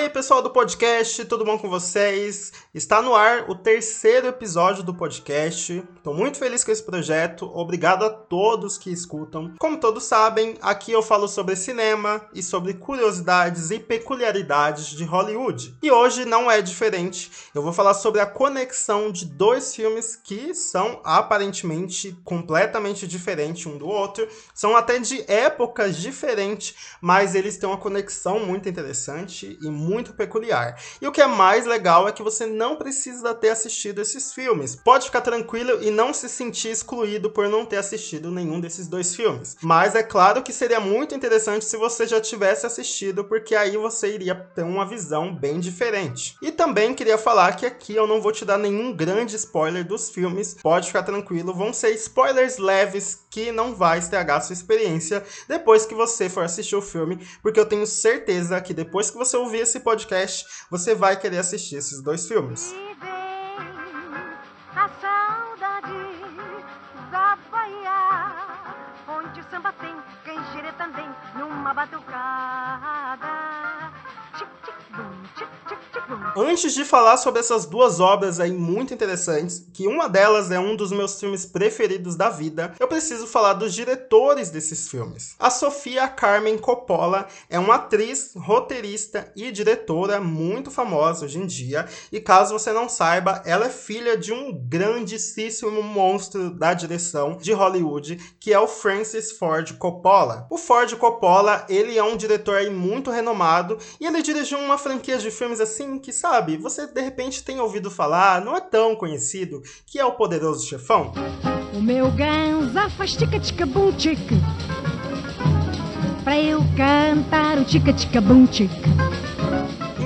aí, pessoal do podcast, tudo bom com vocês? Está no ar o terceiro episódio do podcast. Estou muito feliz com esse projeto. Obrigado a todos que escutam. Como todos sabem, aqui eu falo sobre cinema e sobre curiosidades e peculiaridades de Hollywood. E hoje não é diferente. Eu vou falar sobre a conexão de dois filmes que são aparentemente completamente diferentes um do outro. São até de épocas diferentes, mas eles têm uma conexão muito interessante e muito peculiar. E o que é mais legal é que você não precisa ter assistido esses filmes. Pode ficar tranquilo e não se sentir excluído por não ter assistido nenhum desses dois filmes. Mas é claro que seria muito interessante se você já tivesse assistido, porque aí você iria ter uma visão bem diferente. E também queria falar que aqui eu não vou te dar nenhum grande spoiler dos filmes. Pode ficar tranquilo, vão ser spoilers leves que não vai estragar sua experiência depois que você for assistir o filme, porque eu tenho certeza que depois que você ouvir esse podcast, você vai querer assistir esses dois filmes. A saudade da Bahia, onde o samba tem canjere também numa batucada. Antes de falar sobre essas duas obras aí muito interessantes, que uma delas é um dos meus filmes preferidos da vida, eu preciso falar dos diretores desses filmes. A Sofia Carmen Coppola é uma atriz, roteirista e diretora muito famosa hoje em dia, e caso você não saiba, ela é filha de um grandíssimo monstro da direção de Hollywood, que é o Francis Ford Coppola. O Ford Coppola, ele é um diretor muito renomado, e ele dirigiu uma franquia de filmes assim que sabe, você de repente tem ouvido falar, não é tão conhecido, que é o Poderoso Chefão. O meu ganza faz tica-tica-bum tica. Pra eu cantar o tica-tica-bum tica.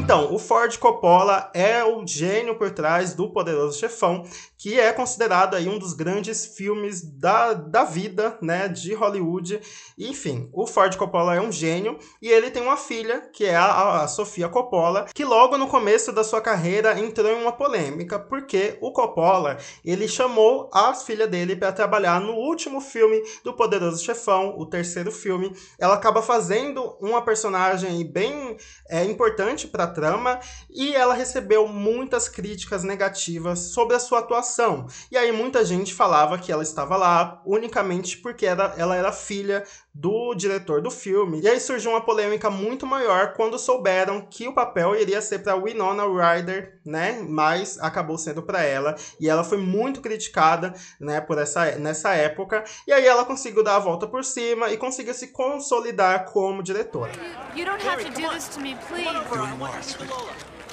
Então, o Ford Coppola é o gênio por trás do Poderoso Chefão, que é considerado aí um dos grandes filmes da, da vida, né, de Hollywood. Enfim, o Ford Coppola é um gênio e ele tem uma filha, que é a, a Sofia Coppola, que logo no começo da sua carreira entrou em uma polêmica, porque o Coppola, ele chamou a filha dele para trabalhar no último filme do Poderoso Chefão, o terceiro filme. Ela acaba fazendo uma personagem bem é, importante para trama e ela recebeu muitas críticas negativas sobre a sua atuação. E aí muita gente falava que ela estava lá unicamente porque era, ela era filha do diretor do filme. E aí surgiu uma polêmica muito maior quando souberam que o papel iria ser para Winona Ryder, né? Mas acabou sendo para ela e ela foi muito criticada, né, por essa nessa época. E aí ela conseguiu dar a volta por cima e conseguiu se consolidar como diretora. You don't have to do this to me, please.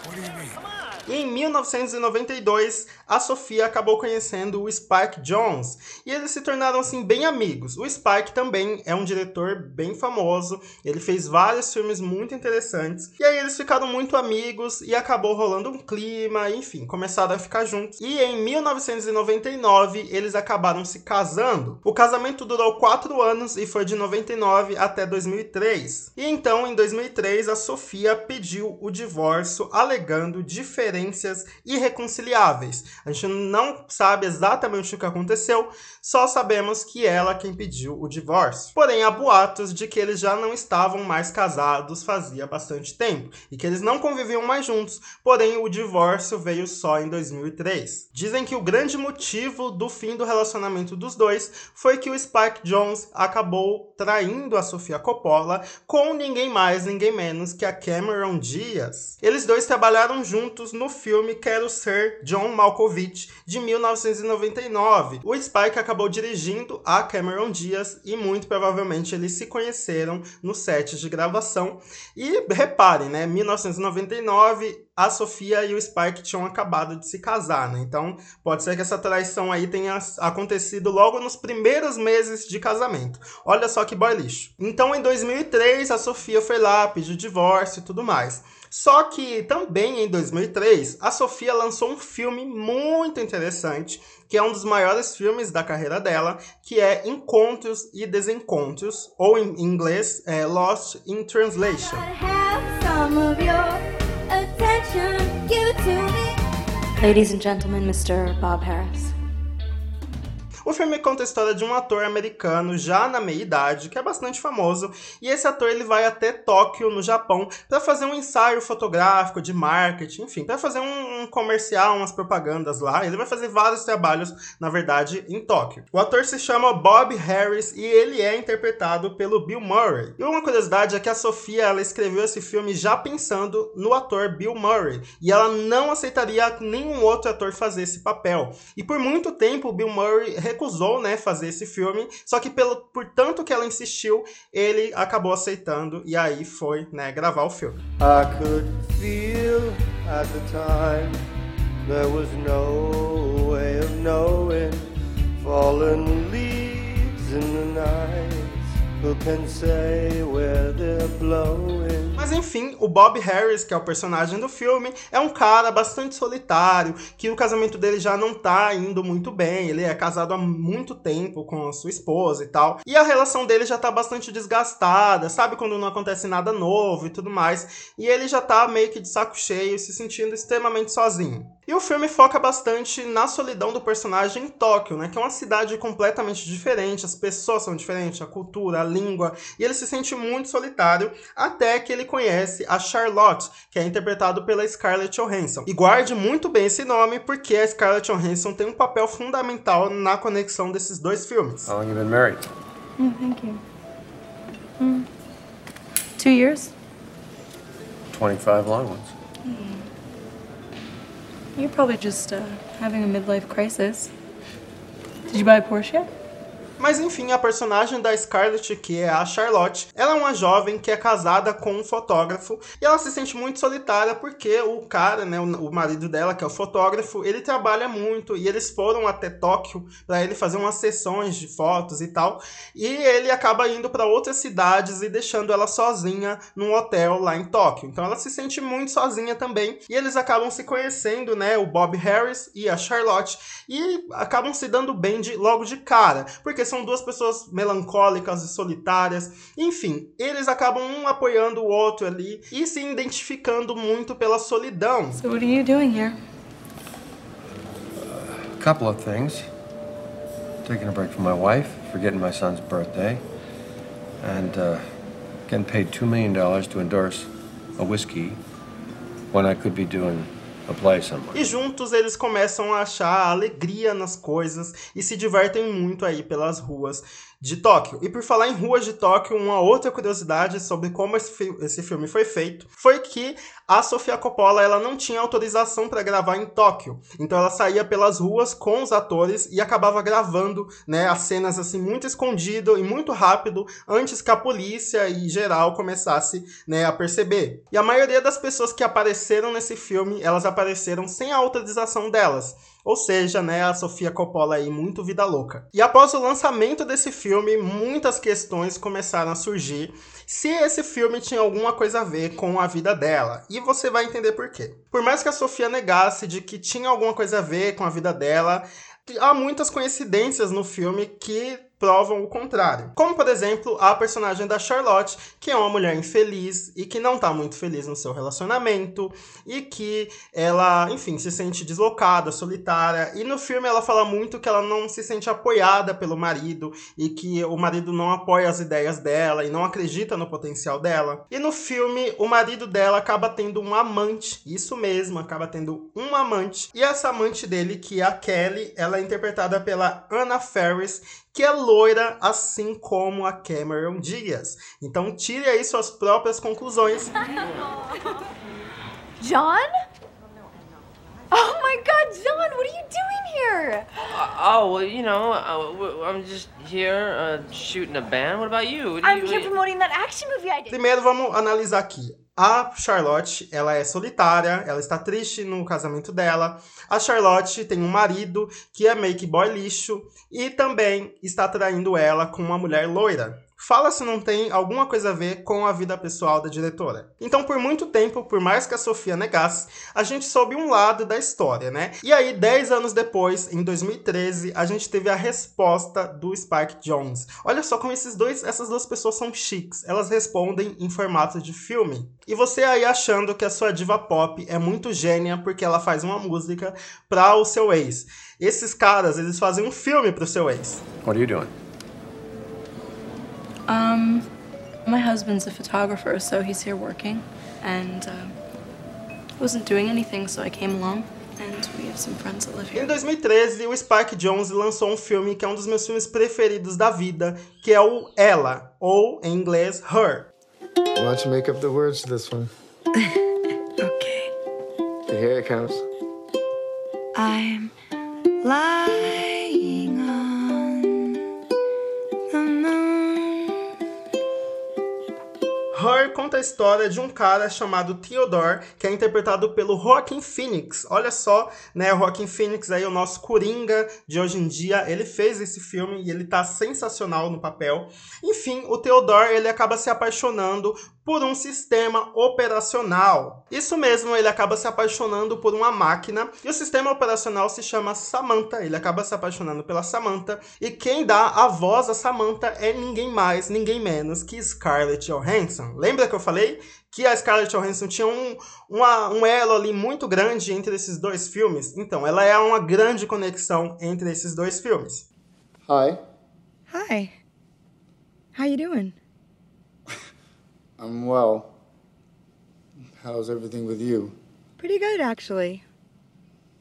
What do you mean? Em 1992, a Sofia acabou conhecendo o Spike Jones e eles se tornaram assim bem amigos. O Spike também é um diretor bem famoso, ele fez vários filmes muito interessantes. E aí eles ficaram muito amigos e acabou rolando um clima, enfim, começaram a ficar juntos. E em 1999, eles acabaram se casando. O casamento durou quatro anos e foi de 99 até 2003. E então, em 2003, a Sofia pediu o divórcio alegando diferenças diferenças irreconciliáveis. A gente não sabe exatamente o que aconteceu, só sabemos que ela quem pediu o divórcio. Porém, há boatos de que eles já não estavam mais casados fazia bastante tempo e que eles não conviviam mais juntos, porém o divórcio veio só em 2003. Dizem que o grande motivo do fim do relacionamento dos dois foi que o Spike Jones acabou traindo a Sofia Coppola com ninguém mais, ninguém menos que a Cameron Diaz. Eles dois trabalharam juntos no filme Quero Ser John Malkovich, de 1999. O Spike acabou dirigindo a Cameron Diaz e muito provavelmente eles se conheceram no set de gravação. E reparem, né, 1999 a Sofia e o Spike tinham acabado de se casar, né? Então, pode ser que essa traição aí tenha acontecido logo nos primeiros meses de casamento. Olha só que boy lixo. Então, em 2003, a Sofia foi lá, pediu divórcio e tudo mais. Só que também em 2003, a Sofia lançou um filme muito interessante, que é um dos maiores filmes da carreira dela, que é Encontros e Desencontros, ou em inglês, é Lost in Translation. Ladies and gentlemen, Mr. Bob Harris. O filme conta a história de um ator americano já na meia-idade, que é bastante famoso, e esse ator ele vai até Tóquio, no Japão, para fazer um ensaio fotográfico de marketing, enfim, para fazer um, um, comercial, umas propagandas lá. Ele vai fazer vários trabalhos, na verdade, em Tóquio. O ator se chama Bob Harris e ele é interpretado pelo Bill Murray. E uma curiosidade é que a Sofia ela escreveu esse filme já pensando no ator Bill Murray, e ela não aceitaria nenhum outro ator fazer esse papel. E por muito tempo o Bill Murray recusou, né, fazer esse filme, só que pelo por tanto que ela insistiu, ele acabou aceitando e aí foi, né, gravar o filme. I could feel at the time there was no way of knowing. Fallen leaves in the night who can say where they're blowing mas enfim, o Bob Harris, que é o personagem do filme, é um cara bastante solitário, que o casamento dele já não tá indo muito bem. Ele é casado há muito tempo com a sua esposa e tal. E a relação dele já tá bastante desgastada, sabe? Quando não acontece nada novo e tudo mais. E ele já tá meio que de saco cheio, se sentindo extremamente sozinho. E o filme foca bastante na solidão do personagem em Tóquio, né? Que é uma cidade completamente diferente, as pessoas são diferentes, a cultura, a língua, e ele se sente muito solitário até que ele conhece a Charlotte, que é interpretado pela Scarlett Johansson. E guarde muito bem esse nome porque a Scarlett Johansson tem um papel fundamental na conexão desses dois filmes. How long you been married? Oh, thank you. Mm. Two years. 25 long ones. Mm. You're probably just uh, having a midlife crisis. Did you buy a Porsche yet? Mas enfim, a personagem da Scarlett, que é a Charlotte, ela é uma jovem que é casada com um fotógrafo e ela se sente muito solitária porque o cara, né, o marido dela, que é o fotógrafo, ele trabalha muito e eles foram até Tóquio para ele fazer umas sessões de fotos e tal. E ele acaba indo para outras cidades e deixando ela sozinha num hotel lá em Tóquio. Então ela se sente muito sozinha também e eles acabam se conhecendo, né, o Bob Harris e a Charlotte e acabam se dando bem de, logo de cara, porque são duas pessoas melancólicas e solitárias. Enfim, eles acabam um apoiando o outro ali e se identificando muito pela solidão. So what are you doing here? A couple of things. Taking a break from my wife, forgetting my son's birthday, and uh, getting paid $2 million to endorse a whiskey when I could be doing e juntos eles começam a achar alegria nas coisas e se divertem muito aí pelas ruas de Tóquio. E por falar em ruas de Tóquio, uma outra curiosidade sobre como esse, fi esse filme foi feito foi que a Sofia Coppola ela não tinha autorização para gravar em Tóquio. Então ela saía pelas ruas com os atores e acabava gravando né, as cenas assim muito escondido e muito rápido antes que a polícia e geral começasse né, a perceber. E a maioria das pessoas que apareceram nesse filme, elas apareceram sem a autorização delas. Ou seja, né, a Sofia Coppola aí muito vida louca. E após o lançamento desse filme, muitas questões começaram a surgir se esse filme tinha alguma coisa a ver com a vida dela. E você vai entender por quê. Por mais que a Sofia negasse de que tinha alguma coisa a ver com a vida dela, há muitas coincidências no filme que provam o contrário. Como, por exemplo, a personagem da Charlotte, que é uma mulher infeliz e que não tá muito feliz no seu relacionamento e que ela, enfim, se sente deslocada, solitária. E no filme ela fala muito que ela não se sente apoiada pelo marido e que o marido não apoia as ideias dela e não acredita no potencial dela. E no filme, o marido dela acaba tendo um amante, isso mesmo, acaba tendo um amante. E essa amante dele, que é a Kelly, ela é interpretada pela Anna Ferris, que é loira, assim como a Cameron Diaz. Então tire aí suas próprias conclusões. John? Oh my God, John, what are you doing here? Uh, oh, well, you know, uh, I'm just here uh, shooting a band. What about you? What I'm you, here promoting that action movie I did. Primeiro, vamos analisar aqui. A Charlotte, ela é solitária, ela está triste no casamento dela. A Charlotte tem um marido que é que boy lixo e também está traindo ela com uma mulher loira. Fala se não tem alguma coisa a ver com a vida pessoal da diretora. Então, por muito tempo, por mais que a Sofia negasse, a gente soube um lado da história, né? E aí, 10 anos depois, em 2013, a gente teve a resposta do Spike Jones. Olha só como esses dois, essas duas pessoas são chiques. Elas respondem em formato de filme. E você aí achando que a sua diva pop é muito gênia porque ela faz uma música para o seu ex. Esses caras, eles fazem um filme pro seu ex. What are you doing? Um, my husband's a photographer, so he's here working, and uh, wasn't doing anything, so I came along. And we have some friends that live Em here. 2013, o Spike Jonze lançou um filme que é um dos meus filmes preferidos da vida, que é o Ela, ou em inglês Her. Why don't you make up the words to this one? Okay. Here it comes. I'm lying história de um cara chamado Theodore, que é interpretado pelo Joaquin Phoenix. Olha só, né, o Joaquin Phoenix aí, o nosso Coringa de hoje em dia, ele fez esse filme e ele tá sensacional no papel. Enfim, o Theodore, ele acaba se apaixonando por um sistema operacional. Isso mesmo, ele acaba se apaixonando por uma máquina e o sistema operacional se chama Samantha. Ele acaba se apaixonando pela Samantha e quem dá a voz a Samantha é ninguém mais, ninguém menos que Scarlett Johansson. Lembra que eu falei que a Scarlett Johansson tinha um, uma- um elo ali muito grande entre esses dois filmes? Então, ela é uma grande conexão entre esses dois filmes. Hi, Hi. How you doing? I'm well. How's everything with you? Pretty good, actually.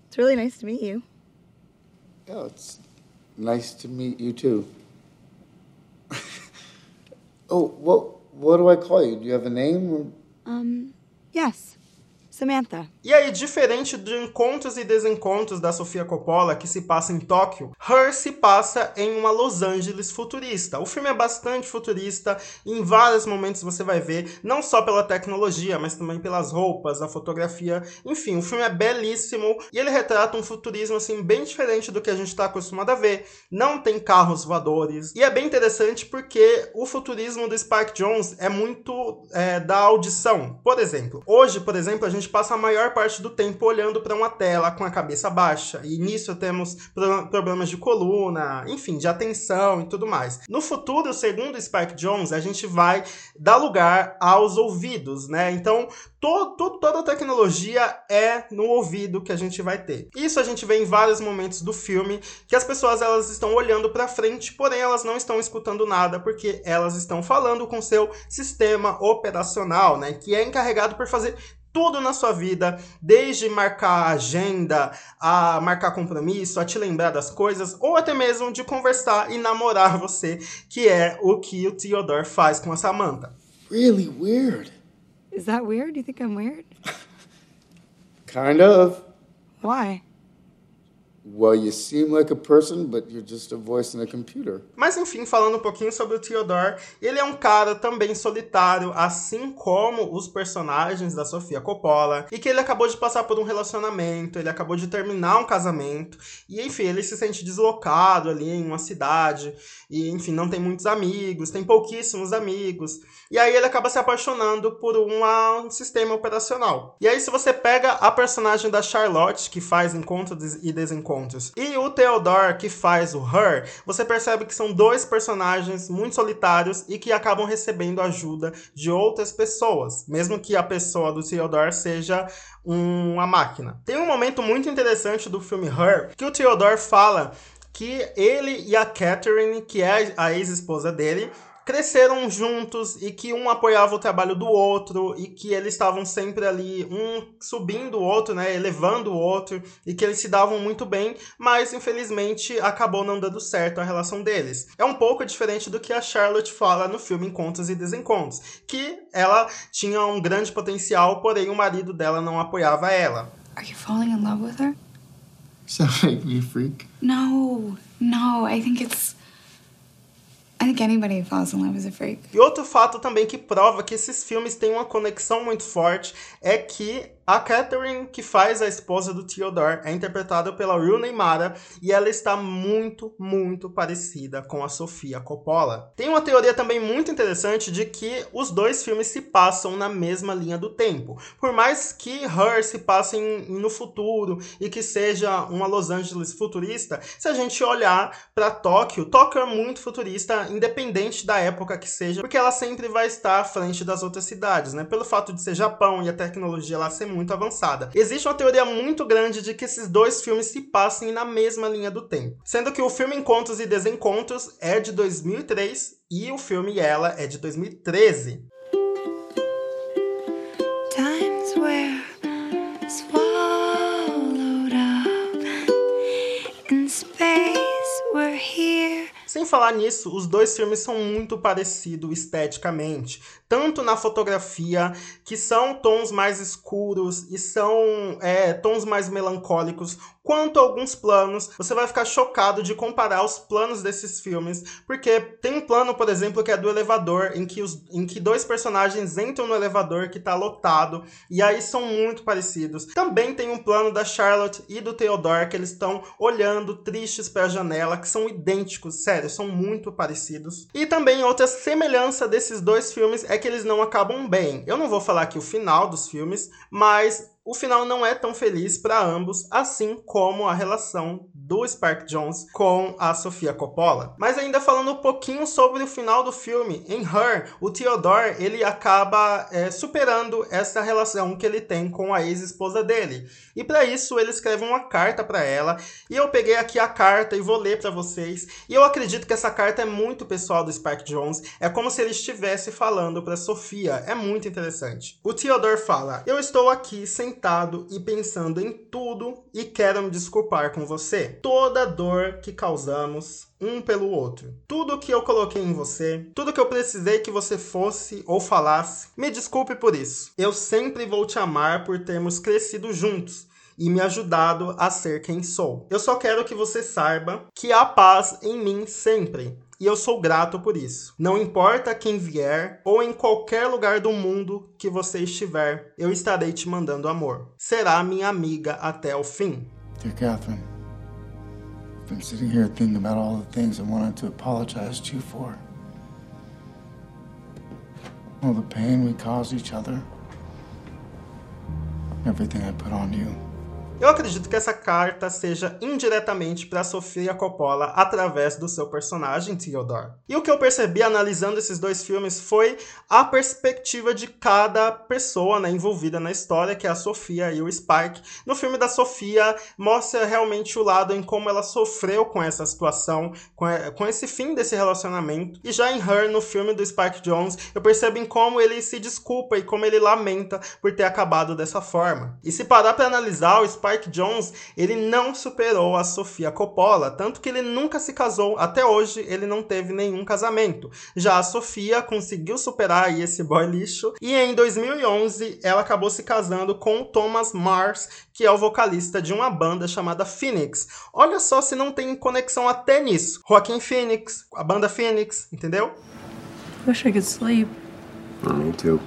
It's really nice to meet you. Yeah, it's nice to meet you too. oh, what what do I call you? Do you have a name? or- Um, yes. Samantha. E aí, diferente de encontros e desencontros da Sofia Coppola, que se passa em Tóquio, Her se passa em uma Los Angeles futurista. O filme é bastante futurista, em vários momentos você vai ver, não só pela tecnologia, mas também pelas roupas, a fotografia. Enfim, o filme é belíssimo e ele retrata um futurismo assim bem diferente do que a gente está acostumado a ver. Não tem carros voadores. E é bem interessante porque o futurismo do Spike Jones é muito é, da audição. Por exemplo, hoje, por exemplo, a gente passa a maior parte do tempo olhando para uma tela com a cabeça baixa. E nisso temos pro- problemas de coluna, enfim, de atenção e tudo mais. No futuro, segundo Spike Jones, a gente vai dar lugar aos ouvidos, né? Então, to- to- toda a tecnologia é no ouvido que a gente vai ter. Isso a gente vê em vários momentos do filme, que as pessoas elas estão olhando para frente, porém elas não estão escutando nada porque elas estão falando com seu sistema operacional, né, que é encarregado por fazer tudo na sua vida, desde marcar agenda, a marcar compromisso, a te lembrar das coisas, ou até mesmo de conversar e namorar você, que é o que o Theodore faz com a Samantha. Really weird. Is that weird? You think I'm weird? Kind of. Why? Well, you seem like a person, but you're just a voice in a computer. Mas enfim, falando um pouquinho sobre o Theodore, ele é um cara também solitário, assim como os personagens da Sofia Coppola, e que ele acabou de passar por um relacionamento, ele acabou de terminar um casamento, e enfim, ele se sente deslocado ali em uma cidade, e enfim, não tem muitos amigos, tem pouquíssimos amigos, e aí ele acaba se apaixonando por uma- um sistema operacional. E aí, se você pega a personagem da Charlotte, que faz encontros e desencontros, e o Theodore, que faz o Her, você percebe que são dois personagens muito solitários e que acabam recebendo ajuda de outras pessoas, mesmo que a pessoa do Theodore seja um- uma máquina. Tem um momento muito interessante do filme Her, que o Theodore fala que ele e a Catherine, que é a ex-esposa dele, cresceram juntos e que um apoiava o trabalho do outro e que eles estavam sempre ali, um subindo o outro, né, elevando o outro e que eles se davam muito bem, mas infelizmente acabou não dando certo a relação deles. É um pouco diferente do que a Charlotte fala no filme Encontros e Desencontros, que ela tinha um grande potencial, porém o marido dela não apoiava ela. Are you falling in love with her? Does that make me freak? No, no. I think it's. Anybody falls in love is a freak. E outro fato também que prova que esses filmes têm uma conexão muito forte é que A Catherine, que faz a esposa do Theodore, é interpretada pela Rooney Mara e ela está muito, muito parecida com a Sofia Coppola. Tem uma teoria também muito interessante de que os dois filmes se passam na mesma linha do tempo. Por mais que Her se passe no futuro e que seja uma Los Angeles futurista, se a gente olhar para Tóquio, Tóquio é muito futurista, independente da época que seja, porque ela sempre vai estar à frente das outras cidades, né? Pelo fato de ser Japão e a tecnologia lá ser muito avançada. Existe uma teoria muito grande de que esses dois filmes se passem na mesma linha do tempo, sendo que o filme Encontros e Desencontros é de 2003 e o filme Ela é de 2013. Falar nisso, os dois filmes são muito parecidos esteticamente, tanto na fotografia, que são tons mais escuros e são é, tons mais melancólicos, quanto alguns planos. Você vai ficar chocado de comparar os planos desses filmes, porque tem um plano, por exemplo, que é do elevador, em que, os, em que dois personagens entram no elevador que está lotado, e aí são muito parecidos. Também tem um plano da Charlotte e do Theodore, que eles estão olhando tristes para a janela, que são idênticos, sério, são muito parecidos. E também outra semelhança desses dois filmes é que eles não acabam bem. Eu não vou falar aqui o final dos filmes, mas o final não é tão feliz para ambos, assim como a relação do Spark Jones com a Sofia Coppola. Mas ainda falando um pouquinho sobre o final do filme, em Her, o Theodore ele acaba é, superando essa relação que ele tem com a ex-esposa dele. E para isso ele escreve uma carta para ela, e eu peguei aqui a carta e vou ler para vocês. E eu acredito que essa carta é muito pessoal do Spark Jones, é como se ele estivesse falando para Sofia, é muito interessante. O Theodore fala: "Eu estou aqui sentado e pensando em tudo e quero me desculpar com você toda dor que causamos um pelo outro. Tudo que eu coloquei em você, tudo que eu precisei que você fosse ou falasse, me desculpe por isso. Eu sempre vou te amar por termos crescido juntos e me ajudado a ser quem sou. Eu só quero que você saiba que há paz em mim sempre. E eu sou grato por isso. Não importa quem vier ou em qualquer lugar do mundo que você estiver, eu estarei te mandando amor. Será minha amiga até o fim. Dear Catherine, I've been sitting here thinking about all the things I wanted to apologize to you for. All the pain we caused each other. Everything I put on you. Eu acredito que essa carta seja indiretamente para Sofia Coppola através do seu personagem Theodore. E o que eu percebi analisando esses dois filmes foi a perspectiva de cada pessoa né, envolvida na história, que é a Sofia e o Spike. No filme da Sofia mostra realmente o lado em como ela sofreu com essa situação, com, esse fim desse relacionamento. E já em Her, no filme do Spike Jones, eu percebo em como ele se desculpa e como ele lamenta por ter acabado dessa forma. E se parar para analisar o Spike Spike Jones, ele não superou a Sofia Coppola, tanto que ele nunca se casou, até hoje ele não teve nenhum casamento. Já a Sofia conseguiu superar aí esse boy lixo, e em 2011 ela acabou se casando com o Thomas Mars, que é o vocalista de uma banda chamada Phoenix. Olha só se não tem conexão até nisso. Joaquin Phoenix, a banda Phoenix, entendeu? Wish I could sleep. Me too.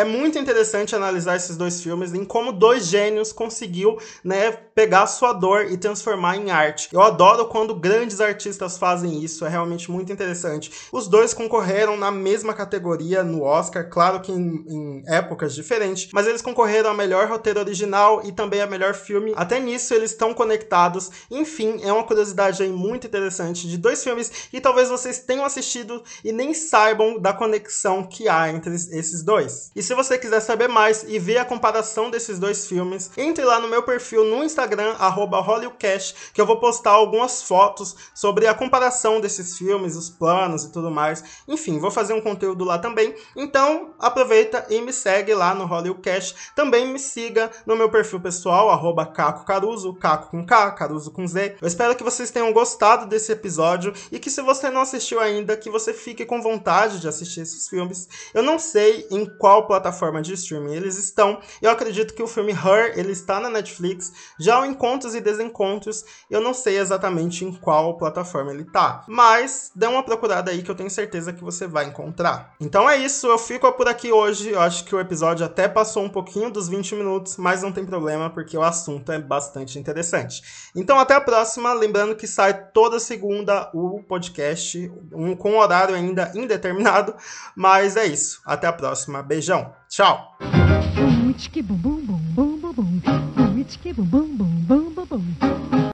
É muito interessante analisar esses dois filmes em como dois gênios conseguiu, né, pegar a sua dor e transformar em arte. Eu adoro quando grandes artistas fazem isso, é realmente muito interessante. Os dois concorreram na mesma categoria no Oscar, claro que em, em épocas diferentes, mas eles concorreram a melhor roteiro original e também a melhor filme. Até nisso eles estão conectados. Enfim, é uma curiosidade aí muito interessante de dois filmes que talvez vocês tenham assistido e nem saibam da conexão que há entre esses dois. E se você quiser saber mais e ver a comparação desses dois filmes, entre lá no meu perfil no Instagram, HollywoodCast, que eu vou postar algumas fotos sobre a comparação desses filmes, os planos e tudo mais. Enfim, vou fazer um conteúdo lá também. Então, aproveita e me segue lá no HollywoodCast. Também me siga no meu perfil pessoal, arroba Caco Caruso, Caco com K, Caruso com Z. Eu espero que vocês tenham gostado desse episódio e que se você não assistiu ainda, que você fique com vontade de assistir esses filmes. Eu não sei em qual plataforma de streaming eles estão. Eu acredito que o filme Her, ele está na Netflix. Já o Encontros e Desencontros, eu não sei exatamente em qual plataforma ele tá. Mas dê uma procurada aí que eu tenho certeza que você vai encontrar. Então é isso, eu fico por aqui hoje. Eu acho que o episódio até passou um pouquinho dos 20 minutos, mas não tem problema porque o assunto é bastante interessante. Então até a próxima, lembrando que sai toda segunda o podcast, um, com horário ainda indeterminado, mas é isso. Até a próxima. Beijão. Tchau. Bum, bum, bum, bum, bum, bum.